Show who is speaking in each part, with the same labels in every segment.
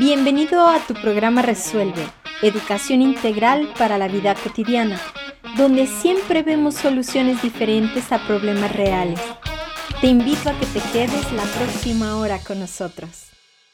Speaker 1: Bienvenido a tu programa Resuelve, Educación Integral para la Vida Cotidiana, donde siempre vemos soluciones diferentes a problemas reales. Te invito a que te quedes la próxima hora con nosotros.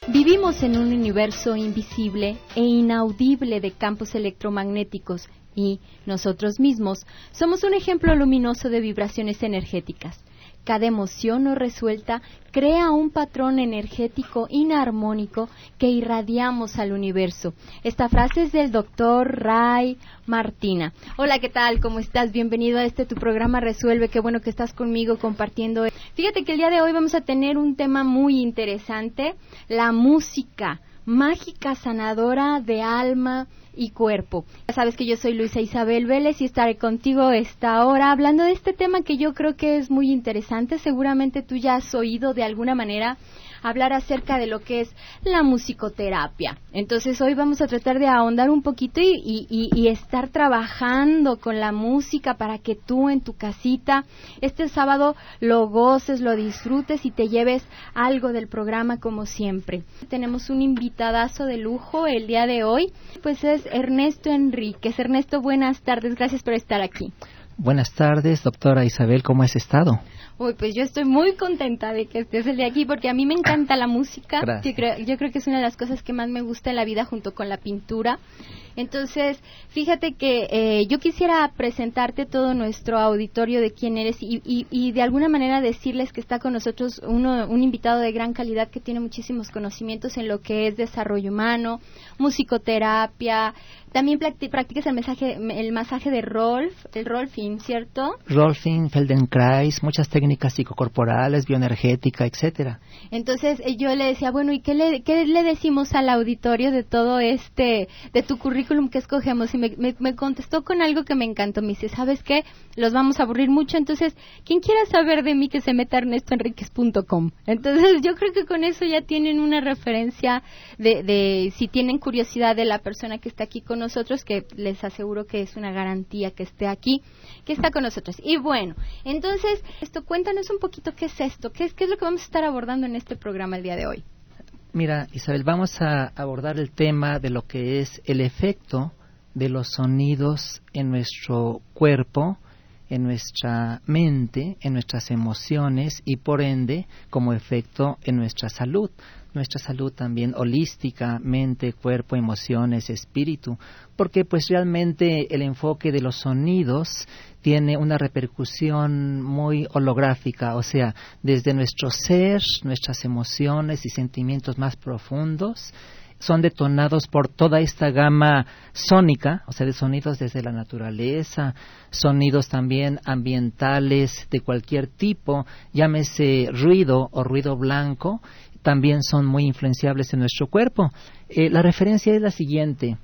Speaker 2: Vivimos en un universo invisible e inaudible de campos electromagnéticos y nosotros mismos somos un ejemplo luminoso de vibraciones energéticas. Cada emoción no resuelta crea un patrón energético inarmónico que irradiamos al universo. Esta frase es del doctor Ray Martina. Hola, ¿qué tal? ¿Cómo estás? Bienvenido a este tu programa Resuelve. Qué bueno que estás conmigo compartiendo. Fíjate que el día de hoy vamos a tener un tema muy interesante, la música mágica sanadora de alma y cuerpo. Ya sabes que yo soy Luisa Isabel Vélez y estaré contigo esta hora hablando de este tema que yo creo que es muy interesante. Seguramente tú ya has oído de alguna manera hablar acerca de lo que es la musicoterapia. Entonces hoy vamos a tratar de ahondar un poquito y, estar trabajando con la música para que tú en tu casita este sábado lo goces, lo disfrutes y te lleves algo del programa como siempre. Tenemos un invitadazo de lujo el día de hoy, pues es Ernesto Enríquez. Ernesto, buenas tardes, gracias por estar aquí.
Speaker 3: Buenas tardes, doctora Isabel, ¿cómo has estado?
Speaker 2: Uy, pues yo estoy muy contenta de que estés el de aquí porque a mí me encanta la música. Yo creo, yo creo que es una de las cosas que más me gusta en la vida junto con la pintura. Entonces, fíjate que eh, yo quisiera presentarte todo nuestro auditorio de quién eres y, y, de alguna manera decirles que está con nosotros uno, un invitado de gran calidad que tiene muchísimos conocimientos en lo que es desarrollo humano, musicoterapia, también practicas el, mensaje, el masaje de Rolf, el Rolfing, ¿cierto?
Speaker 3: Rolfing, Feldenkrais, muchas técnicas psicocorporales, bioenergética, etcétera.
Speaker 2: Entonces eh, yo le decía, bueno, ¿y qué le, qué le decimos al auditorio de todo este, de tu currículum que escogemos? Y me, me, contestó con algo que me encantó. Me dice, ¿sabes qué? Los vamos a aburrir mucho, entonces, quien quiera saber de mí que se meta a ernestoenriquez.com. Entonces yo creo que con eso ya tienen una referencia de, de si tienen curiosidad de la persona que está aquí con nosotros, que les aseguro que es una garantía que esté aquí, que está con nosotros. Y bueno, entonces, esto cuéntanos un poquito qué es esto, qué qué es lo que vamos a estar abordando en este programa el día de hoy.
Speaker 3: Mira, Isabel, vamos a abordar el tema de lo que es el efecto de los sonidos en nuestro cuerpo, en nuestra mente, en nuestras emociones y por ende como efecto en nuestra salud nuestra salud también holística, mente, cuerpo, emociones, espíritu, porque pues realmente el enfoque de los sonidos tiene una repercusión muy holográfica, o sea, desde nuestro ser, nuestras emociones y sentimientos más profundos, son detonados por toda esta gama sónica, o sea, de sonidos desde la naturaleza, sonidos también ambientales de cualquier tipo, llámese ruido o ruido blanco, también son muy influenciables en nuestro cuerpo. Eh, la referencia es la siguiente.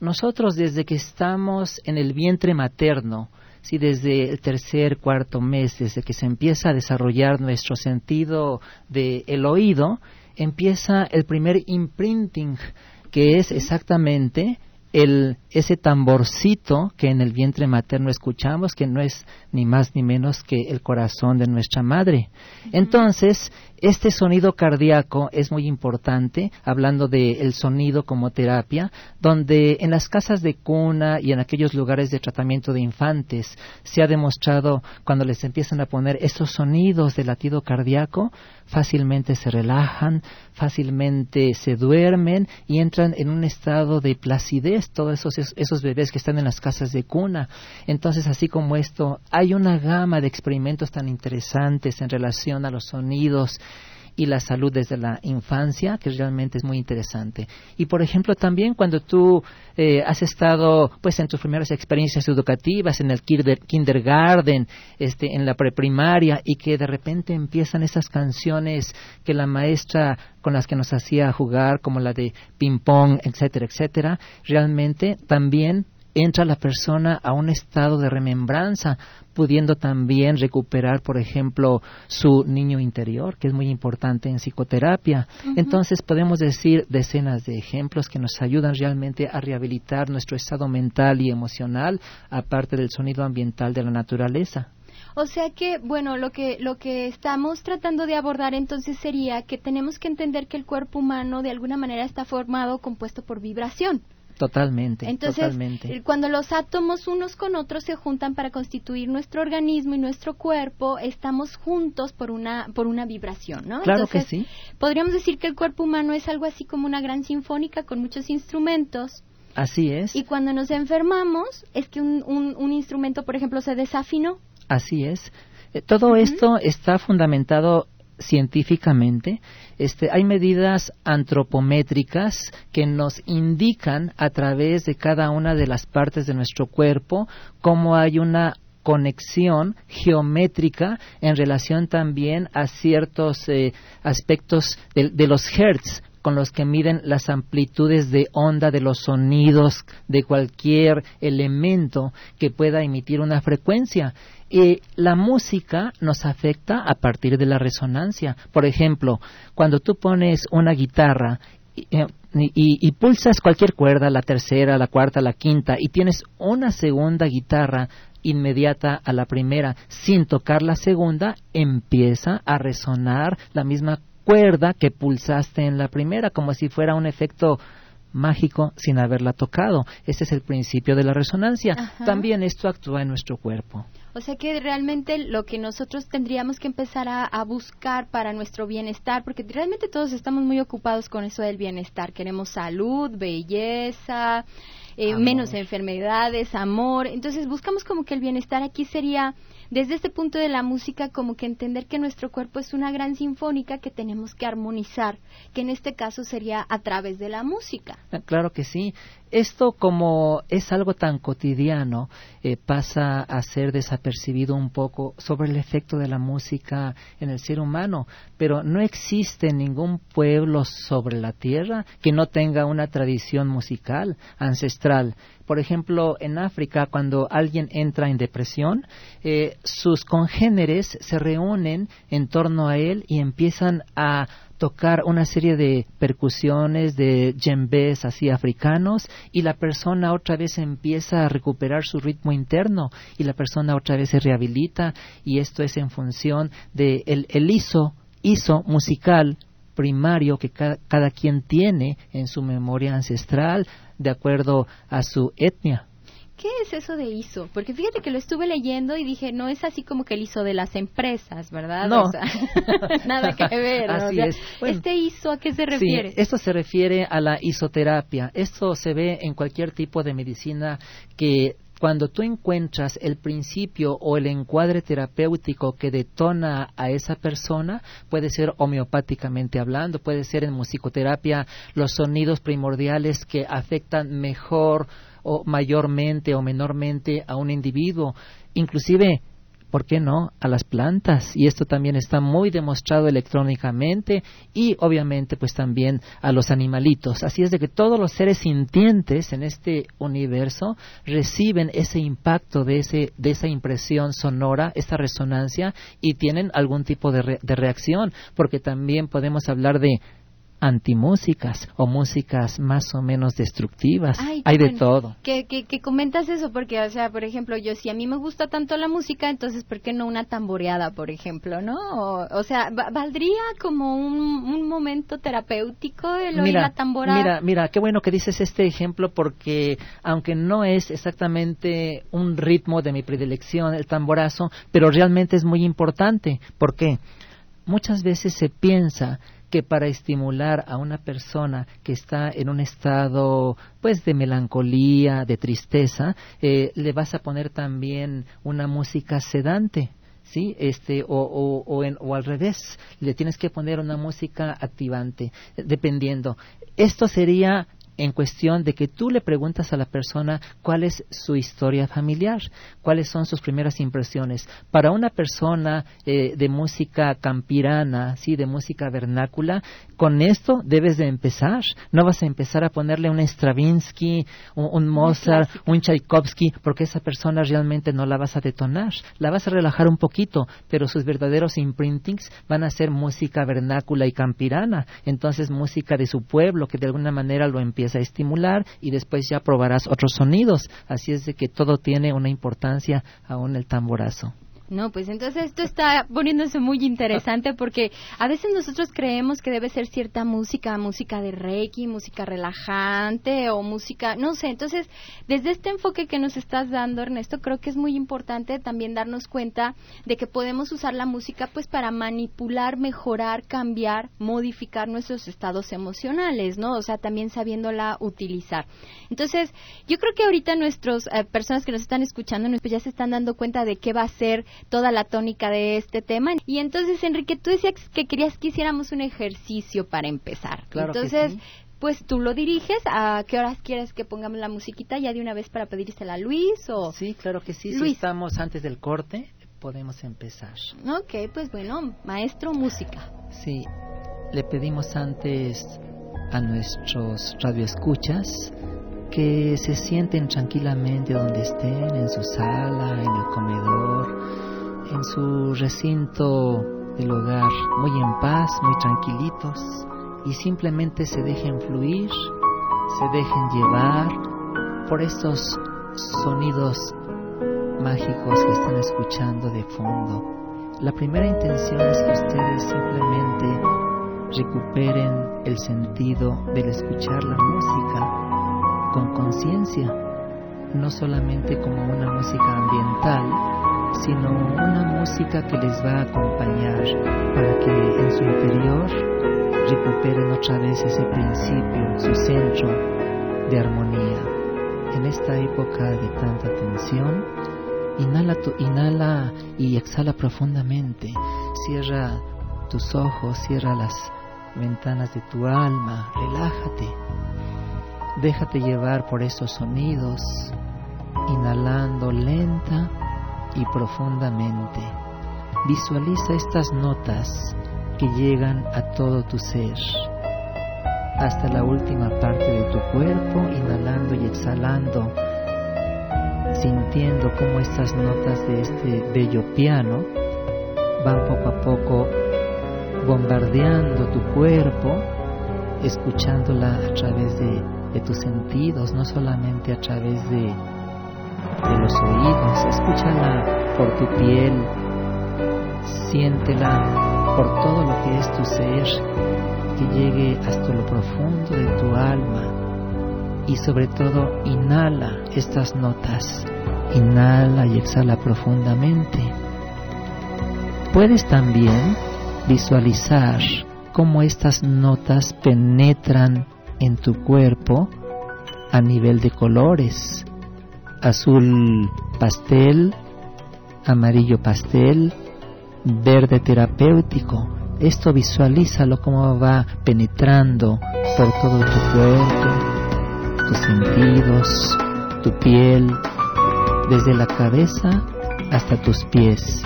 Speaker 3: Nosotros desde que estamos en el vientre materno, si desde el tercer, cuarto mes, desde que se empieza a desarrollar nuestro sentido del el oído, empieza el primer imprinting, que es exactamente el, ese tamborcito que en el vientre materno escuchamos, que no es ni más ni menos que el corazón de nuestra madre. Entonces, este sonido cardíaco es muy importante, hablando del sonido como terapia, donde en las casas de cuna y en aquellos lugares de tratamiento de infantes se ha demostrado cuando les empiezan a poner esos sonidos de latido cardíaco, fácilmente se relajan, fácilmente se duermen y entran en un estado de placidez todos esos, esos bebés que están en las casas de cuna. Entonces, así como esto, hay una gama de experimentos tan interesantes en relación a los sonidos y la salud desde la infancia, que realmente es muy interesante. Y por ejemplo, también cuando tú eh, has estado pues en tus primeras experiencias educativas, en el kindergarten, este, en la preprimaria, y que de repente empiezan esas canciones que la maestra con las que nos hacía jugar, como la de ping pong, etcétera, etcétera, realmente también entra la persona a un estado de remembranza, pudiendo también recuperar, por ejemplo, su niño interior, que es muy importante en psicoterapia. Entonces podemos decir decenas de ejemplos que nos ayudan realmente a rehabilitar nuestro estado mental y emocional, aparte del sonido ambiental de la naturaleza.
Speaker 2: O sea que, bueno, lo que, lo que estamos tratando de abordar entonces sería que tenemos que entender que el cuerpo humano de alguna manera está formado, compuesto por vibración.
Speaker 3: Totalmente.
Speaker 2: Entonces, cuando los átomos unos con otros se juntan para constituir nuestro organismo y nuestro cuerpo, estamos juntos por una por una vibración, ¿no?
Speaker 3: Claro que sí.
Speaker 2: Podríamos decir que el cuerpo humano es algo así como una gran sinfónica con muchos instrumentos.
Speaker 3: Así es.
Speaker 2: Y cuando nos enfermamos, es que un, un, instrumento, por ejemplo, se desafinó.
Speaker 3: Así es. Eh, todo esto está fundamentado científicamente, este, hay medidas antropométricas que nos indican a través de cada una de las partes de nuestro cuerpo cómo hay una conexión geométrica en relación también a ciertos eh, aspectos de, los hertz con los que miden las amplitudes de onda de los sonidos de cualquier elemento que pueda emitir una frecuencia. Y la música nos afecta a partir de la resonancia. Por ejemplo, cuando tú pones una guitarra eh, y, pulsas cualquier cuerda, la tercera, la cuarta, la quinta, y tienes una segunda guitarra inmediata a la primera sin tocar la segunda, empieza a resonar la misma cuerda que pulsaste en la primera, como si fuera un efecto mágico sin haberla tocado. Ese es el principio de la resonancia. También esto actúa en nuestro cuerpo.
Speaker 2: O sea que realmente lo que nosotros tendríamos que empezar a, a, buscar para nuestro bienestar, porque realmente todos estamos muy ocupados con eso del bienestar. Queremos salud, belleza, eh, menos enfermedades, amor. Entonces buscamos como que el bienestar aquí sería, desde este punto de la música, como que entender que nuestro cuerpo es una gran sinfónica que tenemos que armonizar, que en este caso sería a través de la música.
Speaker 3: Ah, claro que sí. Esto como es algo tan cotidiano, eh, pasa a ser desapercibido un poco sobre el efecto de la música en el ser humano, pero no existe ningún pueblo sobre la tierra que no tenga una tradición musical ancestral. Por ejemplo, en África, cuando alguien entra en depresión, eh, sus congéneres se reúnen en torno a él y empiezan a tocar una serie de percusiones, de djembes así africanos y la persona otra vez empieza a recuperar su ritmo interno y la persona otra vez se rehabilita y esto es en función de el ISO, ISO musical primario que cada quien tiene en su memoria ancestral de acuerdo a su etnia.
Speaker 2: ¿Qué es eso de ISO? Porque fíjate que lo estuve leyendo y dije, no es así como que el ISO de las empresas, ¿verdad?
Speaker 3: No.
Speaker 2: nada que ver.
Speaker 3: Así es.
Speaker 2: ¿Este ISO a qué se refiere?
Speaker 3: Sí, esto se refiere a la isoterapia. Esto se ve en cualquier tipo de medicina que cuando tú encuentras el principio o el encuadre terapéutico que detona a esa persona, puede ser homeopáticamente hablando, puede ser en musicoterapia los sonidos primordiales que afectan mejor o mayormente o menormente a un individuo. Inclusive ¿por qué no?, a las plantas. Y esto también está muy demostrado electrónicamente y obviamente pues también a los animalitos. Así es de que todos los seres sintientes en este universo reciben ese impacto de, ese, de esa impresión sonora, esta resonancia y tienen algún tipo de, de reacción, porque también podemos hablar de antimúsicas o músicas más o menos destructivas. Hay de todo.
Speaker 2: Que, que, comentas eso porque, o sea, por ejemplo, yo si a mí me gusta tanto la música, entonces, ¿por qué no una tamboreada, por ejemplo, no? O, sea, ¿valdría como un, un, momento terapéutico el oír la tamborada?
Speaker 3: Mira, mira, qué bueno que dices este ejemplo porque, aunque no es exactamente un ritmo de mi predilección, el tamborazo, pero realmente es muy importante. ¿Por qué? Muchas veces se piensa que para estimular a una persona que está en un estado pues de melancolía, de tristeza, eh, le vas a poner también una música sedante. ¿sí? Este, o, o, o, o, al revés, le tienes que poner una música activante, dependiendo. Esto sería en cuestión de que tú le preguntas a la persona cuál es su historia familiar, cuáles son sus primeras impresiones. Para una persona eh, de música campirana, sí, de música vernácula, con esto debes de empezar. No vas a empezar a ponerle un Stravinsky, un, Mozart, un Tchaikovsky, porque esa persona realmente no la vas a detonar. La vas a relajar un poquito, pero sus verdaderos imprintings van a ser música vernácula y campirana. Entonces, música de su pueblo, que de alguna manera lo empieza a estimular y después ya probarás otros sonidos. Así es de que todo tiene una importancia aún el tamborazo.
Speaker 2: No, pues entonces esto está poniéndose muy interesante porque a veces nosotros creemos que debe ser cierta música, música de reiki, música relajante o música, no sé. Entonces, desde este enfoque que nos estás dando, Ernesto, creo que es muy importante también darnos cuenta de que podemos usar la música pues para manipular, mejorar, cambiar, modificar nuestros estados emocionales, ¿no? O sea, también sabiéndola utilizar. Entonces, yo creo que ahorita nuestras eh, personas que nos están escuchando pues ya se están dando cuenta de qué va a ser toda la tónica de este tema. Y entonces, Enrique, tú decías que querías que hiciéramos un ejercicio para empezar. entonces, pues tú lo diriges. ¿A qué horas quieres que pongamos la musiquita ya de una vez para pedírsela a Luis? O...
Speaker 3: Sí, claro que sí. Si estamos antes del corte, podemos empezar.
Speaker 2: Ok, pues bueno, maestro, música.
Speaker 3: Sí, le pedimos antes a nuestros radioescuchas que se sienten tranquilamente donde estén, en su sala, en el comedor, en su recinto del hogar, muy en paz, muy tranquilitos, y simplemente se dejen fluir, se dejen llevar por estos sonidos mágicos que están escuchando de fondo. La primera intención es que ustedes simplemente recuperen el sentido del escuchar la música con conciencia, no solamente como una música ambiental, sino una música que les va a acompañar para que en su interior recuperen otra vez ese principio, su centro de armonía. En esta época de tanta tensión, inhala, inhala y exhala profundamente, cierra tus ojos, cierra las ventanas de tu alma, relájate Déjate llevar por esos sonidos, inhalando lenta y profundamente. Visualiza estas notas que llegan a todo tu ser, hasta la última parte de tu cuerpo, inhalando y exhalando, sintiendo cómo estas notas de este bello piano van poco a poco bombardeando tu cuerpo, escuchándola a través de de tus sentidos, no solamente a través de, de los oídos. Escúchala por tu piel, siéntela por todo lo que es tu ser, que llegue hasta lo profundo de tu alma y sobre todo inhala estas notas, inhala y exhala profundamente. Puedes también visualizar cómo estas notas penetran en tu cuerpo a nivel de colores. Azul pastel, amarillo pastel, verde terapéutico. Esto visualízalo como va penetrando por todo tu cuerpo, tus sentidos, tu piel, desde la cabeza hasta tus pies.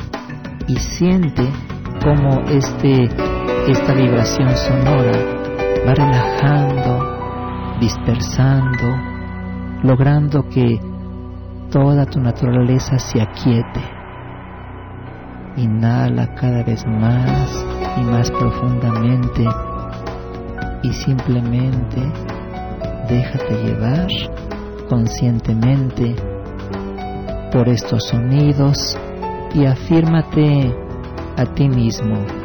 Speaker 3: Y siente como este, esta vibración sonora va relajando, dispersando, logrando que toda tu naturaleza se aquiete. Inhala cada vez más y más profundamente y simplemente déjate llevar conscientemente por estos sonidos y afírmate a ti mismo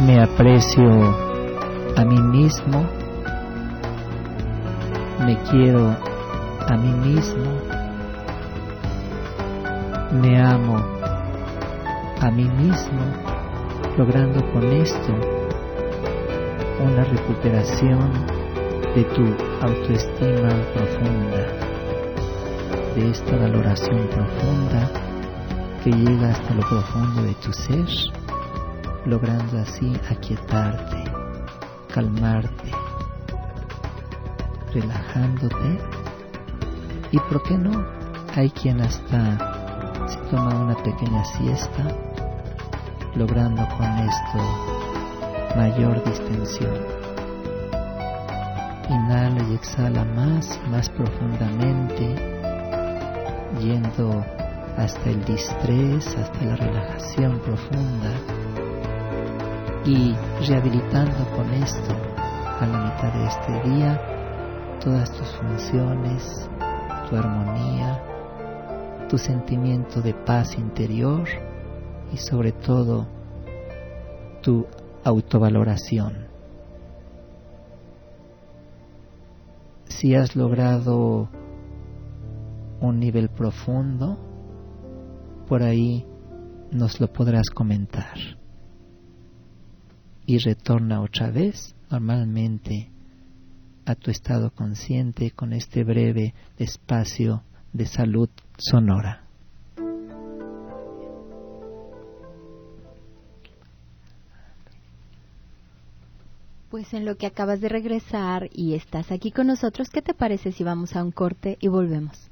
Speaker 3: me aprecio a mí mismo, me quiero a mí mismo, me amo a mí mismo, logrando con esto una recuperación de tu autoestima profunda, de esta valoración profunda que llega hasta lo profundo de tu ser logrando así aquietarte, calmarte, relajándote. Y por qué no, hay quien hasta se toma una pequeña siesta, logrando con esto mayor distensión. Inhala y exhala más, más profundamente, yendo hasta el distrés, hasta la relajación profunda y rehabilitando con esto a la mitad de este día todas tus funciones, tu armonía, tu sentimiento de paz interior y sobre todo tu autovaloración. Si has logrado un nivel profundo, por ahí nos lo podrás comentar. Y retorna otra vez normalmente a tu estado consciente con este breve espacio de salud sonora.
Speaker 2: Pues en lo que acabas de regresar y estás aquí con nosotros, ¿qué te parece si vamos a un corte y volvemos?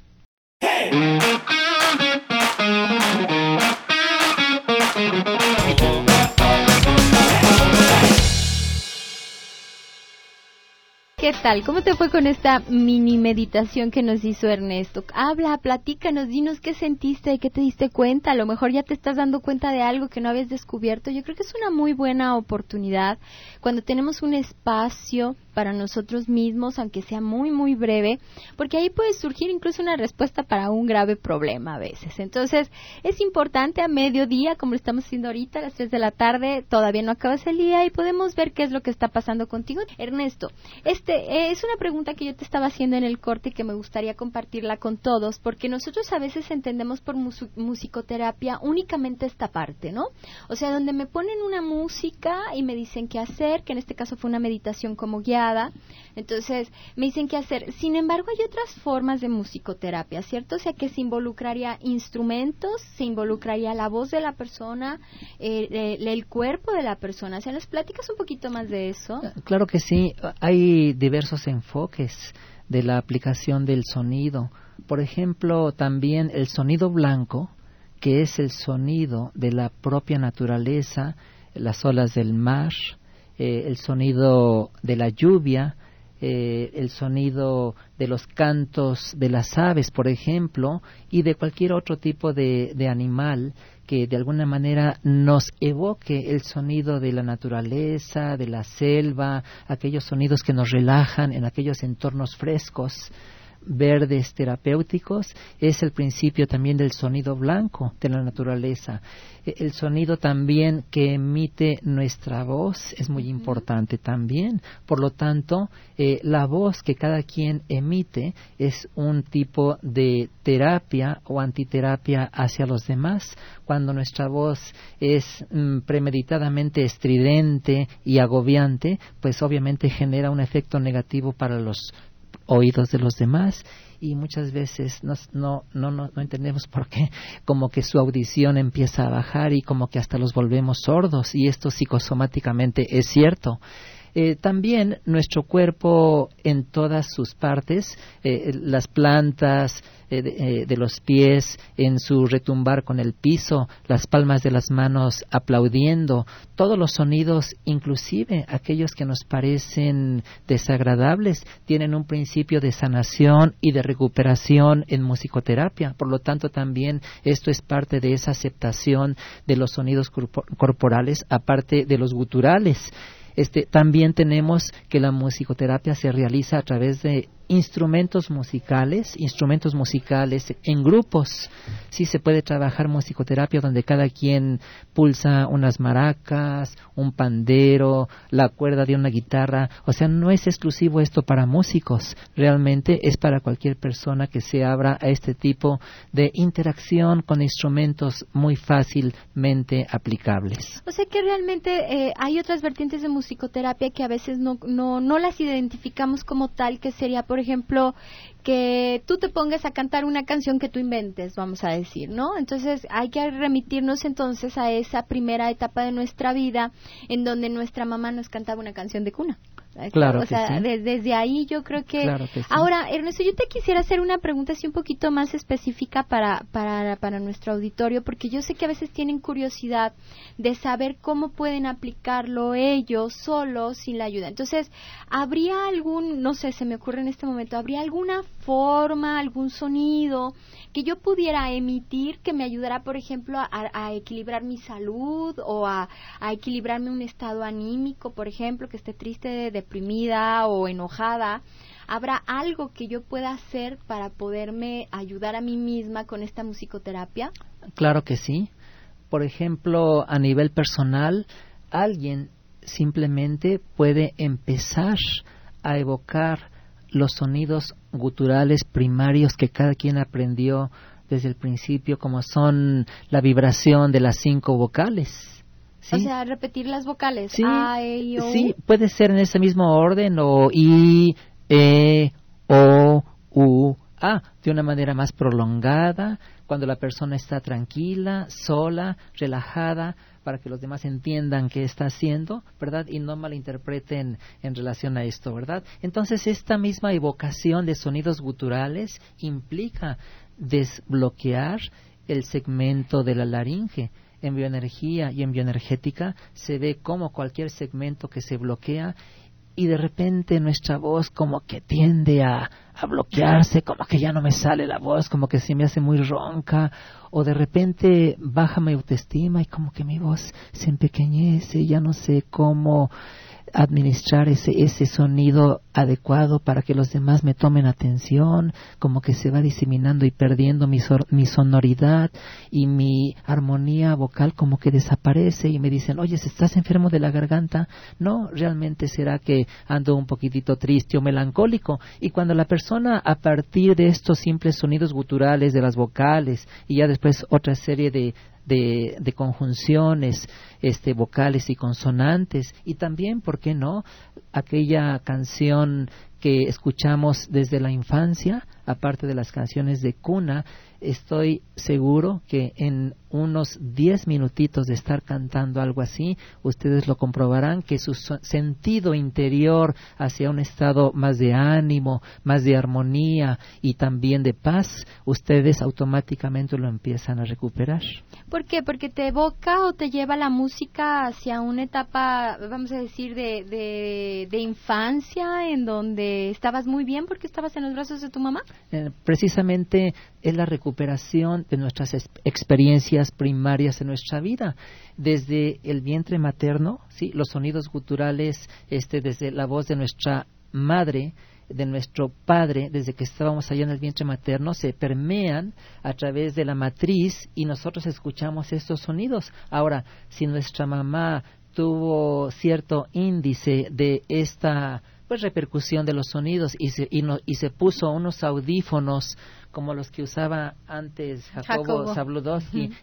Speaker 2: ¿Qué tal? ¿Cómo te fue con esta mini meditación que nos hizo Ernesto? Habla, platícanos, dinos qué sentiste, qué te diste cuenta. A lo mejor ya te estás dando cuenta de algo que no habías descubierto. Yo creo que es una muy buena oportunidad cuando tenemos un espacio para nosotros mismos, aunque sea muy, muy breve, porque ahí puede surgir incluso una respuesta para un grave problema a veces. Entonces, es importante a mediodía, como lo estamos haciendo ahorita, a las 3 de la tarde, todavía no acabas el día y podemos ver qué es lo que está pasando contigo. Ernesto, este eh, es una pregunta que yo te estaba haciendo en el corte y que me gustaría compartirla con todos, porque nosotros a veces entendemos por musicoterapia únicamente esta parte, ¿no? O sea, donde me ponen una música y me dicen qué hacer, que en este caso fue una meditación como entonces, me dicen qué hacer. Sin embargo, hay otras formas de musicoterapia, ¿cierto? O sea, que se involucraría instrumentos, se involucraría la voz de la persona, eh, el cuerpo de la persona. O sea, ¿nos platicas un poquito más de eso?
Speaker 3: Eh, claro que sí. Hay diversos enfoques de la aplicación del sonido. Por ejemplo, también el sonido blanco, que es el sonido de la propia naturaleza, las olas del mar, eh, el sonido de la lluvia, eh, el sonido de los cantos de las aves, por ejemplo, y de cualquier otro tipo de, de, animal que de alguna manera nos evoque el sonido de la naturaleza, de la selva, aquellos sonidos que nos relajan en aquellos entornos frescos verdes terapéuticos es el principio también del sonido blanco de la naturaleza. E, el sonido también que emite nuestra voz es muy importante también. Por lo tanto, eh, la voz que cada quien emite es un tipo de terapia o antiterapia hacia los demás. Cuando nuestra voz es mm, premeditadamente estridente y agobiante, pues obviamente genera un efecto negativo para los oídos de los demás y muchas veces no, no, no, no, entendemos por qué, como que su audición empieza a bajar y como que hasta los volvemos sordos y esto psicosomáticamente es cierto. Eh, también nuestro cuerpo en todas sus partes, eh, las plantas eh, de, los pies en su retumbar con el piso, las palmas de las manos aplaudiendo, todos los sonidos, inclusive aquellos que nos parecen desagradables, tienen un principio de sanación y de recuperación en musicoterapia. Por lo tanto, también esto es parte de esa aceptación de los sonidos corporales, aparte de los guturales. Este, también tenemos que la musicoterapia se realiza a través de instrumentos musicales, instrumentos musicales en grupos. Sí se puede trabajar musicoterapia donde cada quien pulsa unas maracas, un pandero, la cuerda de una guitarra. O sea, no es exclusivo esto para músicos. Realmente es para cualquier persona que se abra a este tipo de interacción con instrumentos muy fácilmente aplicables.
Speaker 2: O sea que realmente eh, hay otras vertientes de musicoterapia que a veces no, no, no las identificamos como tal, que sería, por por ejemplo, que tú te pongas a cantar una canción que tú inventes, vamos a decir, ¿no? Entonces hay que remitirnos entonces a esa primera etapa de nuestra vida en donde nuestra mamá nos cantaba una canción de cuna.
Speaker 3: Claro.
Speaker 2: O sea, desde ahí yo creo que... Ahora, Ernesto, yo te quisiera hacer una pregunta así un poquito más específica para, para, para nuestro auditorio, porque yo sé que a veces tienen curiosidad de saber cómo pueden aplicarlo ellos solos sin la ayuda. Entonces, ¿habría algún, no sé, se me ocurre en este momento, ¿habría alguna forma, algún sonido que yo pudiera emitir que me ayudara, por ejemplo, a, equilibrar mi salud o a, a, equilibrarme un estado anímico, por ejemplo, que esté triste, o enojada. ¿Habrá algo que yo pueda hacer para poderme ayudar a mí misma con esta musicoterapia?
Speaker 3: Claro que sí. Por ejemplo, a nivel personal, alguien simplemente puede empezar a evocar los sonidos guturales primarios que cada quien aprendió desde el principio, como son la vibración de las cinco vocales.
Speaker 2: O sea, repetir las vocales.
Speaker 3: Sí,
Speaker 2: A, E, O.
Speaker 3: sí, puede ser en ese mismo orden o I, E, O, U, A, de una manera más prolongada, cuando la persona está tranquila, sola, relajada, para que los demás entiendan qué está haciendo, ¿verdad? Y no malinterpreten en relación a esto, ¿verdad? Entonces, esta misma evocación de sonidos guturales implica desbloquear el segmento de la laringe. En bioenergía y en bioenergética se ve como cualquier segmento que se bloquea y de repente nuestra voz como que tiende a, a, bloquearse, como que ya no me sale la voz, como que se me hace muy ronca, o de repente baja mi autoestima y como que mi voz se empequeñece, ya no sé cómo administrar ese, ese sonido adecuado para que los demás me tomen atención, como que se va diseminando y perdiendo mi, mi sonoridad y mi armonía vocal como que desaparece y me dicen, oye, ¿estás enfermo de la garganta? No, realmente será que ando un poquitito triste o melancólico. Y cuando la persona a partir de estos simples sonidos guturales de las vocales y ya después otra serie de de, de, conjunciones este, vocales y consonantes y también, ¿por qué no?, aquella canción que escuchamos desde la infancia, aparte de las canciones de cuna, estoy seguro que en unos diez minutitos de estar cantando algo así, ustedes lo comprobarán que su sentido interior hacia un estado más de ánimo, más de armonía y también de paz, ustedes automáticamente lo empiezan a recuperar.
Speaker 2: ¿Por qué? Porque te evoca o te lleva la música hacia una etapa, vamos a decir, de, de, de infancia en donde estabas muy bien porque estabas en los brazos de tu mamá.
Speaker 3: Eh, precisamente es la recuperación de nuestras experiencias primarias en nuestra vida, desde el vientre materno, sí, los sonidos guturales, este, desde la voz de nuestra madre, de nuestro padre, desde que estábamos allá en el vientre materno, se permean a través de la matriz y nosotros escuchamos estos sonidos. Ahora, si nuestra mamá tuvo cierto índice de esta pues repercusión de los sonidos y se, y, no, y se puso unos audífonos como los que usaba antes Jacobo, Jacobo.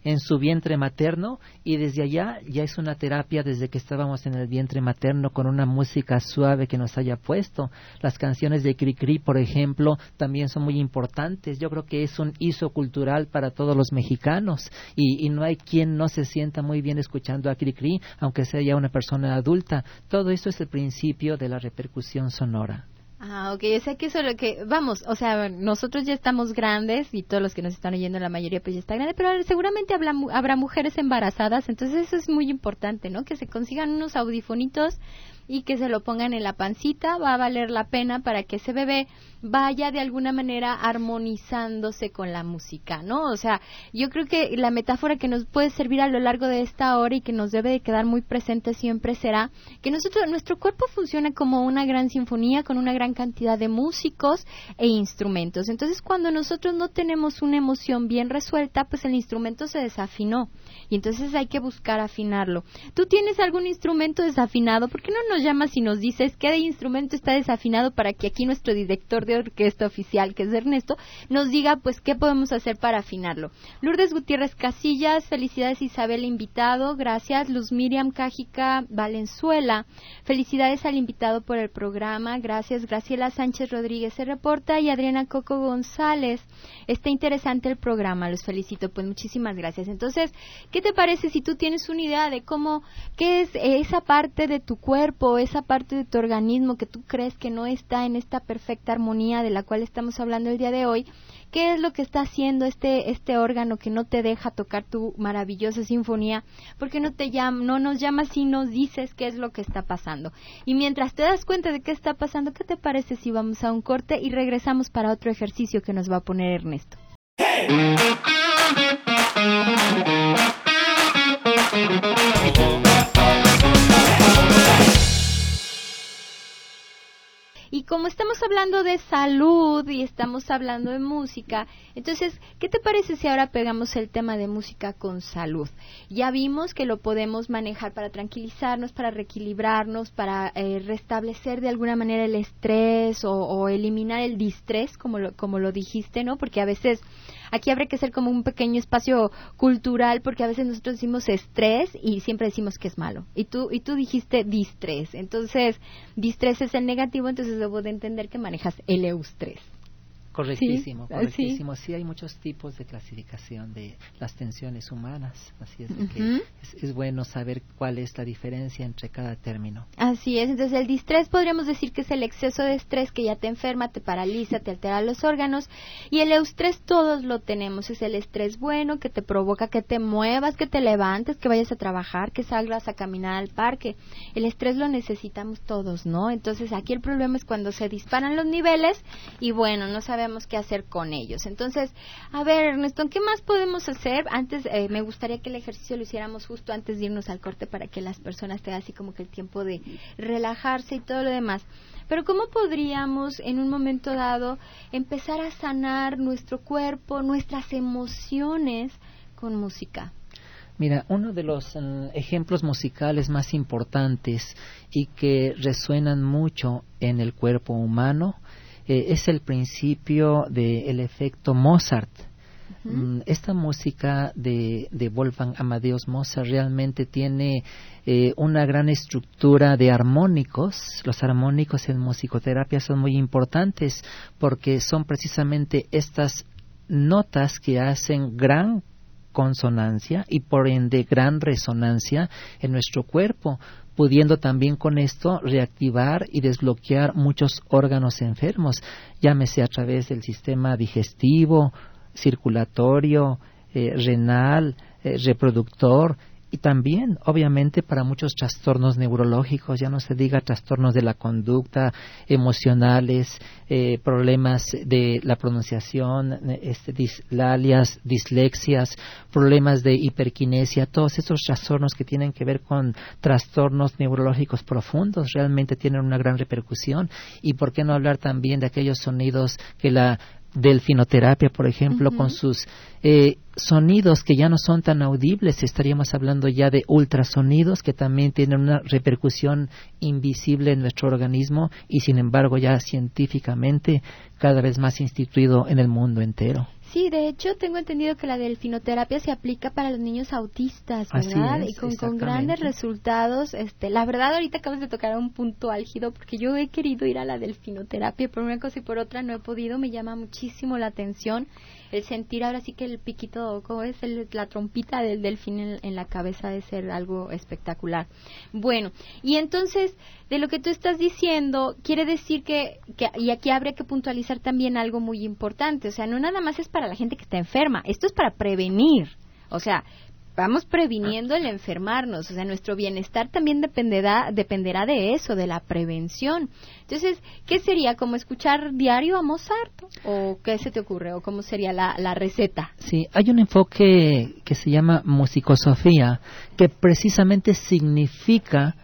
Speaker 3: en su vientre materno y desde allá ya es una terapia desde que estábamos en el vientre materno con una música suave que nos haya puesto. Las canciones de Cricri, por ejemplo, también son muy importantes. Yo creo que es un hizo cultural para todos los mexicanos y, y no hay quien no se sienta muy bien escuchando a Cricri, aunque sea ya una persona adulta. Todo esto es el principio de la repercusión sonora.
Speaker 2: Ah, ok, o sea que eso es lo que, vamos, o sea, nosotros ya estamos grandes y todos los que nos están oyendo, la mayoría pues ya está grande, pero seguramente habrá, habrá mujeres embarazadas, entonces eso es muy importante, ¿no? Que se consigan unos audifonitos y que se lo pongan en la pancita, va a valer la pena para que ese bebé vaya de alguna manera armonizándose con la música, ¿no? O sea, yo creo que la metáfora que nos puede servir a lo largo de esta hora y que nos debe de quedar muy presente siempre será que nosotros, nuestro cuerpo funciona como una gran sinfonía con una gran cantidad de músicos e instrumentos. Entonces, cuando nosotros no tenemos una emoción bien resuelta, pues el instrumento se desafinó y entonces hay que buscar afinarlo. ¿Tú tienes algún instrumento desafinado? ¿Por qué no nos llamas y nos dices qué instrumento está desafinado para que aquí nuestro director de orquesta oficial, que es Ernesto, nos diga pues qué podemos hacer para afinarlo? Lourdes Gutiérrez Casillas, felicidades Isabel invitado, gracias. Luz Miriam Cájica Valenzuela, felicidades al invitado por el programa, gracias. Graciela Sánchez Rodríguez se reporta y Adriana Coco González. Está interesante el programa, los felicito, pues muchísimas gracias. Entonces, ¿qué te parece si tú tienes una idea de cómo, qué es esa parte de tu cuerpo, esa parte de tu organismo que tú crees que no está en esta perfecta armonía de la cual estamos hablando el día de hoy? ¿Qué es lo que está haciendo este, este órgano que no te deja tocar tu maravillosa sinfonía? ¿Por qué no te llama, no nos llamas y nos dices qué es lo que está pasando? Y mientras te das cuenta de qué está pasando, ¿qué te parece si vamos a un corte y regresamos para otro ejercicio que nos va a poner Ernesto? Como estamos hablando de salud y estamos hablando de música, entonces, ¿qué te parece si ahora pegamos el tema de música con salud? Ya vimos que lo podemos manejar para tranquilizarnos, para reequilibrarnos, para eh, restablecer de alguna manera el estrés o, eliminar el distrés, como lo, como lo dijiste, ¿no? Porque a veces aquí habría que ser como un pequeño espacio cultural porque a veces nosotros decimos estrés y siempre decimos que es malo. Y tú, y tú dijiste distrés. Entonces, distrés es el negativo, entonces debo de entender que manejas el eustrés.
Speaker 3: Correctísimo, correctísimo. Sí. hay muchos tipos de clasificación de las tensiones humanas, así es que es, bueno saber cuál es la diferencia entre cada término.
Speaker 2: Así es, entonces el distrés podríamos decir que es el exceso de estrés que ya te enferma, te paraliza, te altera los órganos y el eustrés todos lo tenemos, es el estrés bueno que te provoca que te muevas, que te levantes, que vayas a trabajar, que salgas a caminar al parque. El estrés lo necesitamos todos, ¿no? Entonces aquí el problema es cuando se disparan los niveles y bueno, no sabemos qué hacer con ellos. Entonces, a ver, Ernesto, ¿qué más podemos hacer? Antes, eh, me gustaría que el ejercicio lo hiciéramos justo antes de irnos al corte para que las personas tengan así como que el tiempo de relajarse y todo lo demás. Pero ¿cómo podríamos en un momento dado empezar a sanar nuestro cuerpo, nuestras emociones con música?
Speaker 3: Mira, uno de los mm, ejemplos musicales más importantes y que resuenan mucho en el cuerpo humano eh, es el principio del efecto Mozart. Mm, esta música de, de, Wolfgang Amadeus Mozart realmente tiene eh, una gran estructura de armónicos. Los armónicos en musicoterapia son muy importantes porque son precisamente estas notas que hacen gran consonancia y por ende gran resonancia en nuestro cuerpo pudiendo también con esto reactivar y desbloquear muchos órganos enfermos, llámese a través del sistema digestivo, circulatorio, eh, renal, eh, reproductor, y también, obviamente, para muchos trastornos neurológicos, ya no se diga trastornos de la conducta, emocionales, eh, problemas de la pronunciación, este, dislalias, dislexias, problemas de hiperquinesia, todos esos trastornos que tienen que ver con trastornos neurológicos profundos realmente tienen una gran repercusión. Y por qué no hablar también de aquellos sonidos que la delfinoterapia, por ejemplo, con sus eh, sonidos que ya no son tan audibles, estaríamos hablando ya de ultrasonidos que también tienen una repercusión invisible en nuestro organismo y sin embargo ya científicamente cada vez más instituido en el mundo entero.
Speaker 2: Sí, de hecho tengo entendido que la delfinoterapia se aplica para los niños autistas, ¿verdad? y con, con, grandes resultados. Este, la verdad ahorita acabas de tocar un punto álgido porque yo he querido ir a la delfinoterapia por una cosa y por otra no he podido. Me llama muchísimo la atención el sentir ahora sí que el piquito, ¿cómo es? la trompita del delfín en, la cabeza de ser algo espectacular. Bueno, y entonces, de lo que tú estás diciendo, quiere decir que, que, y aquí habría que puntualizar también algo muy importante, o sea, no nada más es para la gente que está enferma, esto es para prevenir. O sea, vamos previniendo el enfermarnos, o sea, nuestro bienestar también dependerá, dependerá de eso, de la prevención. Entonces, ¿qué sería? ¿Como escuchar diario a Mozart? ¿O qué se te ocurre? ¿O cómo sería la, la receta?
Speaker 3: Sí, hay un enfoque que se llama musicosofía, que precisamente significa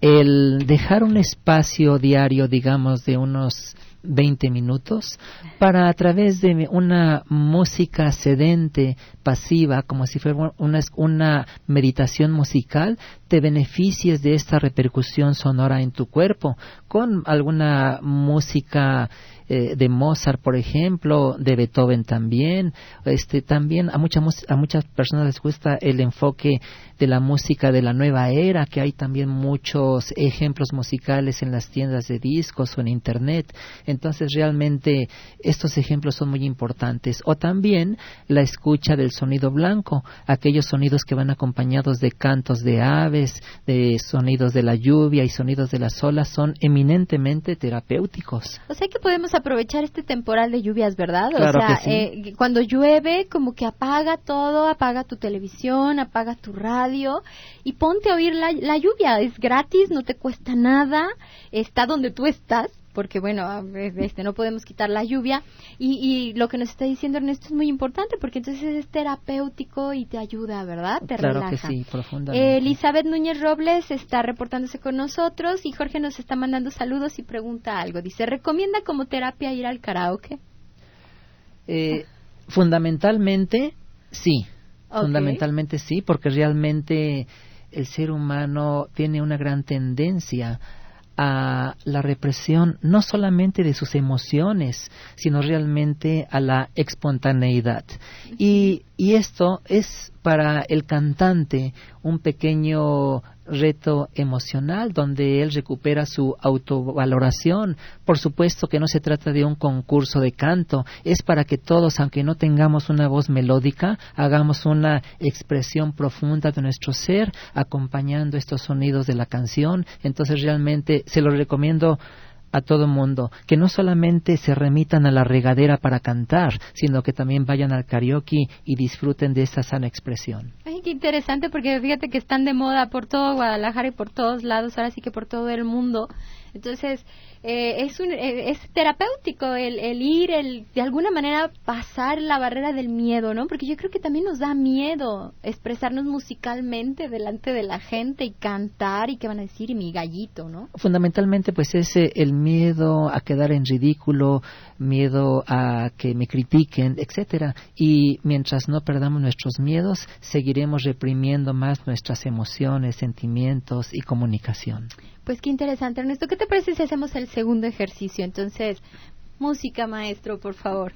Speaker 3: el dejar un espacio diario, digamos, de unos 20 minutos para a través de una música sedente, pasiva, como si fuera una, una meditación musical, te beneficies de esta repercusión sonora en tu cuerpo con alguna música eh, de Mozart, por ejemplo, de Beethoven también. Este, también a, muchas a muchas personas les gusta el enfoque de la música de la nueva era, que hay también muchos ejemplos musicales en las tiendas de discos o en Internet. Entonces, realmente estos ejemplos son muy importantes. O también la escucha del sonido blanco, aquellos sonidos que van acompañados de cantos de aves, de sonidos de la lluvia y sonidos de las olas, son eminentemente terapéuticos.
Speaker 2: O sea que podemos aprovechar este temporal de lluvias, ¿verdad? o sea, eh, cuando llueve, como que apaga todo, apaga tu televisión, apaga tu radio y ponte a oír la, la lluvia. Es gratis, no te cuesta nada, está donde tú estás porque bueno, este, no podemos quitar la lluvia. Y, y, lo que nos está diciendo Ernesto es muy importante, porque entonces es terapéutico y te ayuda, ¿verdad? Te
Speaker 3: claro
Speaker 2: relaja.
Speaker 3: que sí, profundamente.
Speaker 2: Elizabeth Núñez Robles está reportándose con nosotros y Jorge nos está mandando saludos y pregunta algo. Dice, ¿recomienda como terapia ir al karaoke?
Speaker 3: Eh, fundamentalmente, sí. Fundamentalmente sí, porque realmente el ser humano tiene una gran tendencia a la represión no solamente de sus emociones, sino realmente a la espontaneidad. Y, y esto es para el cantante un pequeño reto emocional donde él recupera su autovaloración. Por supuesto que no se trata de un concurso de canto, es para que todos, aunque no tengamos una voz melódica, hagamos una expresión profunda de nuestro ser acompañando estos sonidos de la canción. Entonces realmente se lo recomiendo a todo mundo, que no solamente se remitan a la regadera para cantar, sino que también vayan al karaoke y disfruten de esa sana expresión.
Speaker 2: Ay, qué interesante, porque fíjate que están de moda por todo Guadalajara y por todos lados, ahora sí que por todo el mundo. Entonces, eh, es, un, eh, es terapéutico el, el, ir, el de alguna manera pasar la barrera del miedo, ¿no? Porque yo creo que también nos da miedo expresarnos musicalmente delante de la gente y cantar y qué van a decir y mi gallito, ¿no?
Speaker 3: Fundamentalmente, pues es el miedo a quedar en ridículo, miedo a que me critiquen, etcétera. Y mientras no perdamos nuestros miedos, seguiremos reprimiendo más nuestras emociones, sentimientos y comunicación.
Speaker 2: Pues qué interesante, Ernesto. ¿Qué te parece si hacemos el segundo ejercicio? Entonces, música, maestro, por favor.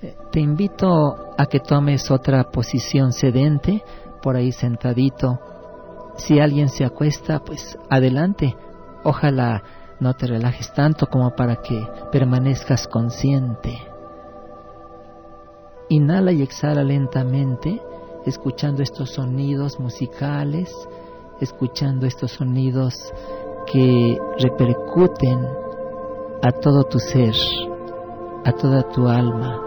Speaker 3: Eh, te invito a que tomes otra posición sedente, por ahí sentadito. Si alguien se acuesta, pues adelante. Ojalá no te relajes tanto como para que permanezcas consciente. Inhala y exhala lentamente, escuchando estos sonidos musicales, escuchando estos sonidos que repercuten a todo tu ser, a toda tu alma,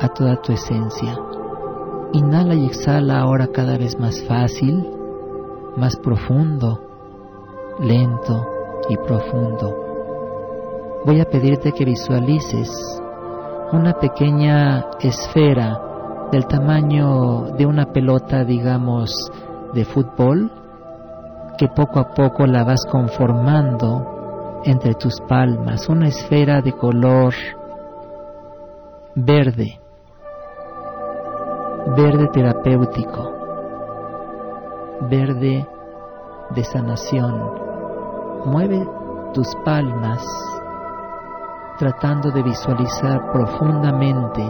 Speaker 3: a toda tu esencia. Inhala y exhala ahora cada vez más fácil, más profundo, lento y profundo. Voy a pedirte que visualices una pequeña esfera del tamaño de una pelota, digamos, de fútbol, que poco a poco la vas conformando entre tus palmas, una esfera de color verde, verde terapéutico, verde de sanación. Mueve tus palmas tratando de visualizar profundamente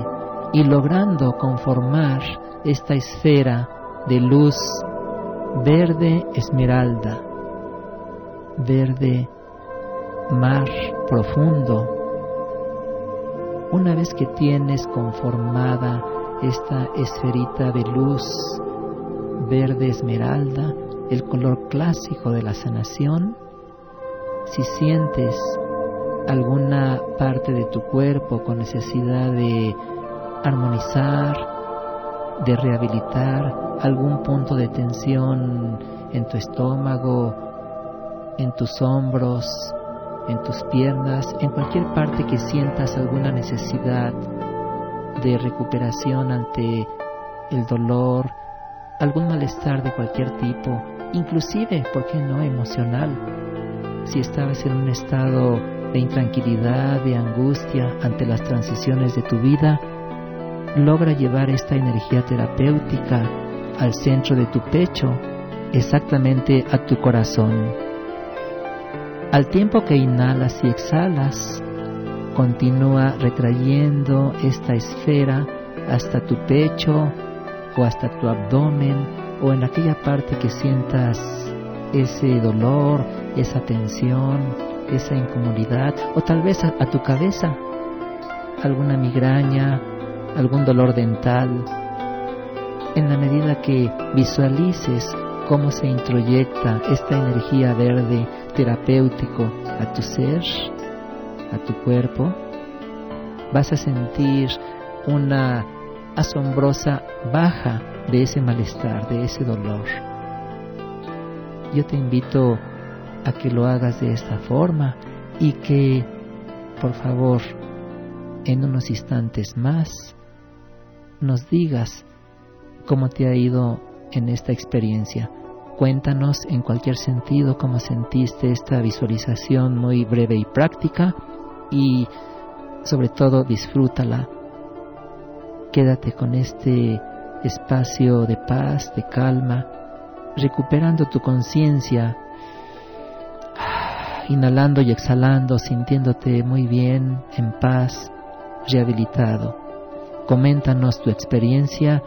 Speaker 3: y logrando conformar esta esfera de luz verde esmeralda, verde mar profundo. Una vez que tienes conformada esta esferita de luz verde esmeralda, el color clásico de la sanación, si sientes alguna parte de tu cuerpo con necesidad de armonizar, de rehabilitar algún punto de tensión en tu estómago, en tus hombros, en tus piernas, en cualquier parte que sientas alguna necesidad de recuperación ante el dolor, algún malestar de cualquier tipo, inclusive, ¿por qué no?, emocional. Si estabas en un estado de intranquilidad, de angustia ante las transiciones de tu vida, logra llevar esta energía terapéutica al centro de tu pecho, exactamente a tu corazón. Al tiempo que inhalas y exhalas, continúa retrayendo esta esfera hasta tu pecho o hasta tu abdomen o en aquella parte que sientas ese dolor, esa tensión, esa incomodidad o tal vez a, tu cabeza, alguna migraña, algún dolor dental, en la medida que visualices cómo se introyecta esta energía verde terapéutico a tu ser, a tu cuerpo, vas a sentir una asombrosa baja de ese malestar, de ese dolor. Yo te invito a que lo hagas de esta forma y que por favor, en unos instantes más, nos digas cómo te ha ido en esta experiencia. Cuéntanos en cualquier sentido cómo sentiste esta visualización muy breve y práctica y sobre todo disfrútala. Quédate con este espacio de paz, de calma, recuperando tu conciencia, inhalando y exhalando, sintiéndote muy bien, en paz, rehabilitado. Coméntanos tu experiencia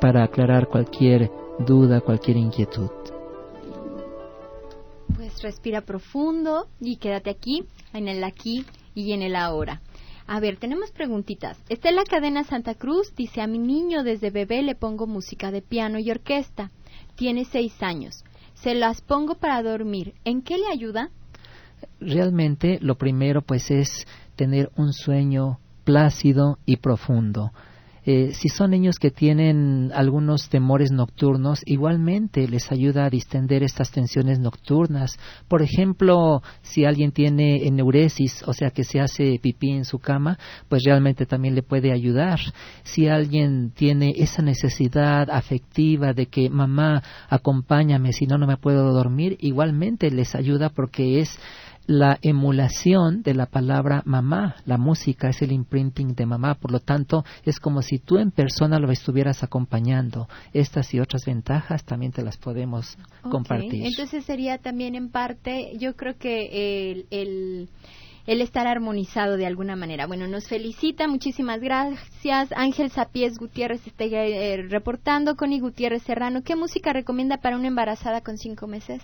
Speaker 3: para aclarar cualquier duda, cualquier inquietud.
Speaker 2: Pues respira profundo y quédate aquí, en el aquí y en el ahora. A ver, tenemos preguntitas. Estela Cadena Santa Cruz dice, a mi niño desde bebé le pongo música de piano y orquesta. Tiene seis años. Se las pongo para dormir. ¿En qué le ayuda?
Speaker 3: Realmente lo primero pues es tener un sueño plácido y profundo. Eh, si son niños que tienen algunos temores nocturnos, igualmente les ayuda a distender estas tensiones nocturnas. Por ejemplo, si alguien tiene eneuresis, o sea que se hace pipí en su cama, pues realmente también le puede ayudar. Si alguien tiene esa necesidad afectiva de que mamá acompáñame, si no no me puedo dormir, igualmente les ayuda porque es la emulación de la palabra mamá. La música es el imprinting de mamá, por lo tanto es como si tú en persona lo estuvieras acompañando. Estas y otras ventajas también te las podemos compartir.
Speaker 2: Entonces sería también en parte, yo creo que el, el estar armonizado de alguna manera. Bueno, nos felicita, muchísimas gracias. Ángel Sapiés Gutiérrez está eh, reportando. Connie Gutiérrez Serrano, ¿qué música recomienda para una embarazada con cinco meses?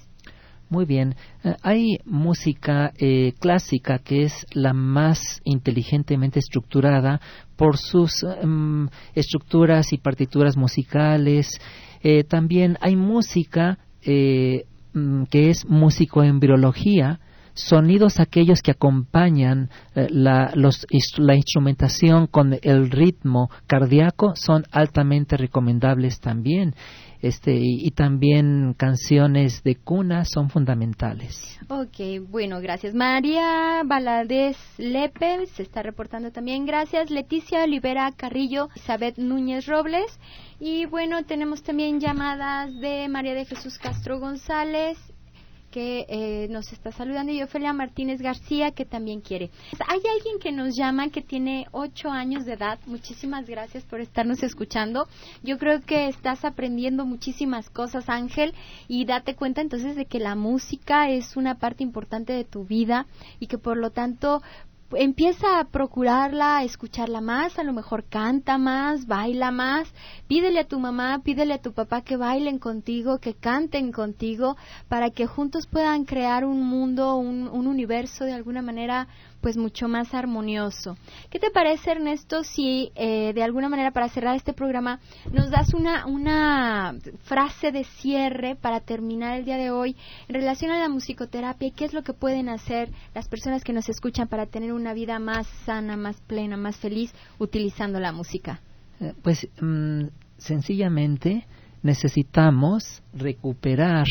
Speaker 3: Muy bien. Eh, hay música eh, clásica que es la más inteligentemente estructurada por sus em, estructuras y partituras musicales. Eh, también hay música mm, que es musicoembriología, sonidos aquellos que acompañan la, la, instrumentación con el ritmo cardíaco son altamente recomendables también este y, también canciones de cuna son fundamentales.
Speaker 2: Ok, bueno, gracias. María Valadez Lepe se está reportando también, gracias. Leticia Olivera Carrillo, Isabel Núñez Robles. Y bueno, tenemos también llamadas de María de Jesús Castro González que eh, nos está saludando y Ofelia Martínez García que también quiere. Hay alguien que nos llama que tiene ocho años de edad. Muchísimas gracias por estarnos escuchando. Yo creo que estás aprendiendo muchísimas cosas, Ángel, y date cuenta entonces de que la música es una parte importante de tu vida y que por lo tanto empieza a procurarla, a escucharla más, a lo mejor canta más, baila más, pídele a tu mamá, pídele a tu papá que bailen contigo, que canten contigo, para que juntos puedan crear un mundo, un, un universo de alguna manera pues mucho más armonioso. ¿Qué te parece, Ernesto, si eh, de alguna manera para cerrar este programa nos das una, una frase de cierre para terminar el día de hoy en relación a la musicoterapia y qué es lo que pueden hacer las personas que nos escuchan para tener una vida más sana, más plena, más feliz utilizando la música?
Speaker 3: Eh, pues mm, sencillamente necesitamos recuperar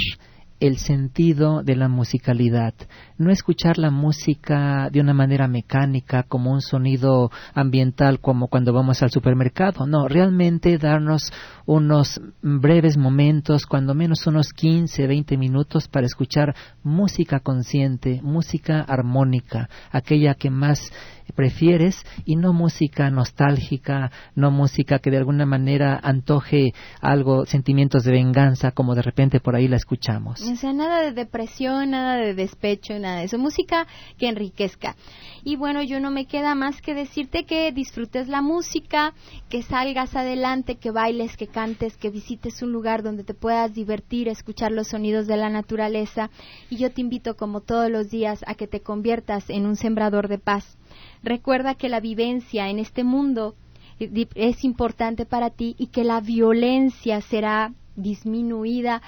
Speaker 3: el sentido de la musicalidad, no escuchar la música de una manera mecánica como un sonido ambiental como cuando vamos al supermercado, no, realmente darnos unos breves momentos, cuando menos unos 15, 20 minutos para escuchar música consciente, música armónica, aquella que más prefieres y no música nostálgica, no música que de alguna manera antoje algo, sentimientos de venganza como de repente por ahí la escuchamos.
Speaker 2: Sea, nada de depresión, nada de despecho, nada de eso, música que enriquezca. Y bueno, yo no me queda más que decirte que disfrutes la música, que salgas adelante, que bailes, que cantes, que visites un lugar donde te puedas divertir, escuchar los sonidos de la naturaleza. Y yo te invito, como todos los días, a que te conviertas en un sembrador de paz. Recuerda que la vivencia en este mundo es importante para ti y que la violencia será disminuida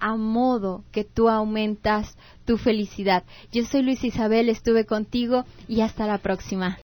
Speaker 2: a modo que tú aumentas tu felicidad. Yo soy Luis Isabel, estuve contigo y hasta la próxima.